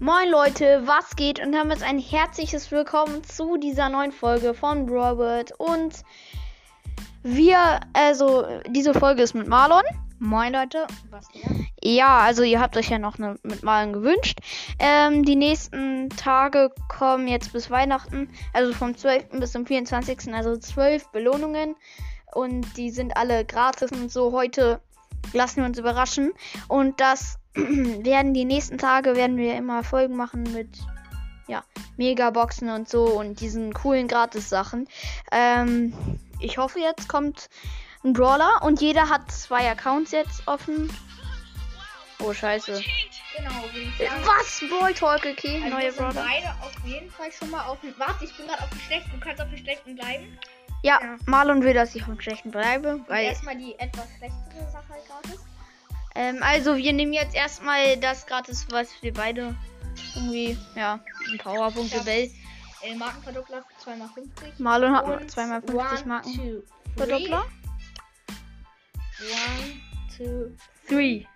Moin Leute, was geht? Und damit ein herzliches Willkommen zu dieser neuen Folge von Robert. Und wir, also diese Folge ist mit Marlon. Moin Leute. Was der? Ja, also ihr habt euch ja noch eine mit Marlon gewünscht. Ähm, die nächsten Tage kommen jetzt bis Weihnachten, also vom 12. bis zum 24. Also 12 Belohnungen. Und die sind alle gratis und so. Heute lassen wir uns überraschen. Und das werden die nächsten Tage werden wir immer Folgen machen mit ja, Megaboxen und so und diesen coolen Gratis-Sachen. Ähm, ich hoffe, jetzt kommt ein Brawler und jeder hat zwei Accounts jetzt offen. Oh, scheiße. Genau. Was? Brawl Talk, okay. Also Neue Brawler. beide auf jeden Fall schon mal auf dem. Warte, ich bin gerade auf dem schlechten. Du kannst auf dem schlechten bleiben. Ja, Ja. Marlon will, dass ich vom Schlechten bleibe. Weil, erstmal die etwas schlechtere Sache halt gratis. ähm, also, wir nehmen jetzt erstmal das gratis, was wir beide irgendwie, ja, ein Powerpunkte Ja. Bell. Äh, Markenverdoppler 2x50. Marlon hat Und zweimal 50 one, Marken. two, Verdoppler. three. One, two. Three.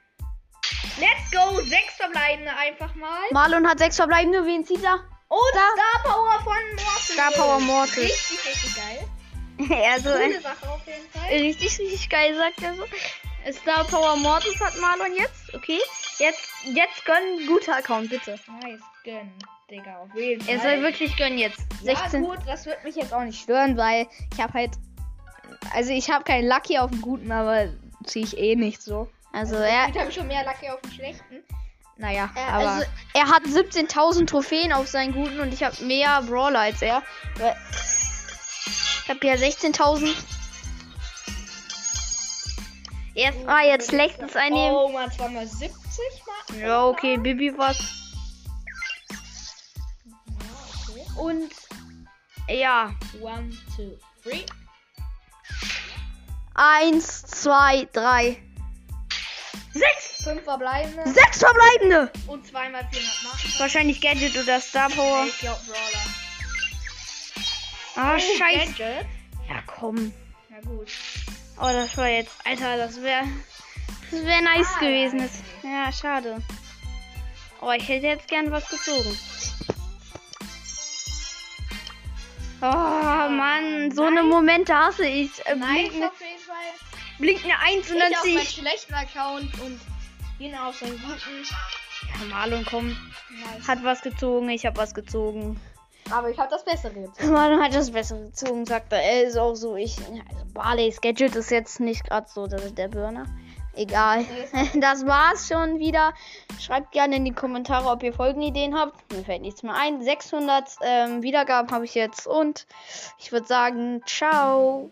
Let's go! Sechs verbleibende einfach mal. Marlon hat sechs verbleibende. Wen zieht er? Und Star Power von Mortis. Star Power Mortis. Richtig, richtig geil. also, Coole Sache auf jeden Fall. richtig, richtig geil, sagt er so. Star Power Mortis hat Marlon jetzt. Okay. Jetzt, jetzt gönnen. Guter Account, bitte. Nice, gönn, Digga, auf jeden Fall. Er soll wirklich gönnen jetzt. 16. Ja, gut, das wird mich jetzt auch nicht stören, weil ich habe halt. Also, ich habe keinen Lucky auf dem Guten, aber ziehe ich eh nicht so. Also, Ich er, habe schon mehr Lucky auf dem Schlechten. Naja, er, aber. also, er hat 17.000 Trophäen auf seinen Guten und ich habe mehr Brawler als er. Habe ja 16.000. Erst mal jetzt Lechtens einnehmen. Oh, mal zweimal 70 Marken. Ja, okay, Bibi was. Ja, okay. Und ja, One, two, three. eins, zwei, drei, Sechs! Fünf verbleibende. sechs verbleibende. Und zweimal 400 Marken. Wahrscheinlich Gadget oder Star Power. Ich glaub Brawler. Ah, Oh, scheiße. Gadget. Ja, komm. Na gut. Oh, das war jetzt, Alter, das wäre, das wäre nice Ah, gewesen. ja. Das, ja, schade. Oh, ich hätte jetzt gern was gezogen. Oh, Mann, so eine Momente hasse ich. Äh, Nice blinkt, eine, auf jeden Fall. blinkt eine Eins und Ich dann zieh ich. schlechten Account und Gina auf seinen guten. Ja, Marlon, komm. Nice. Hat was gezogen, ich habe was gezogen. Aber ich habe das Bessere jetzt. Marlon hat das Bessere gezogen, sagt er. Er ist auch so, ich. Also Barley's Gadget ist jetzt nicht gerade so der, der Burner. Egal. Das war's schon wieder. Schreibt gerne in die Kommentare, ob ihr Folgenideen habt. Mir fällt nichts mehr ein. 600 ähm, Wiedergaben habe ich jetzt und ich würde sagen, ciao.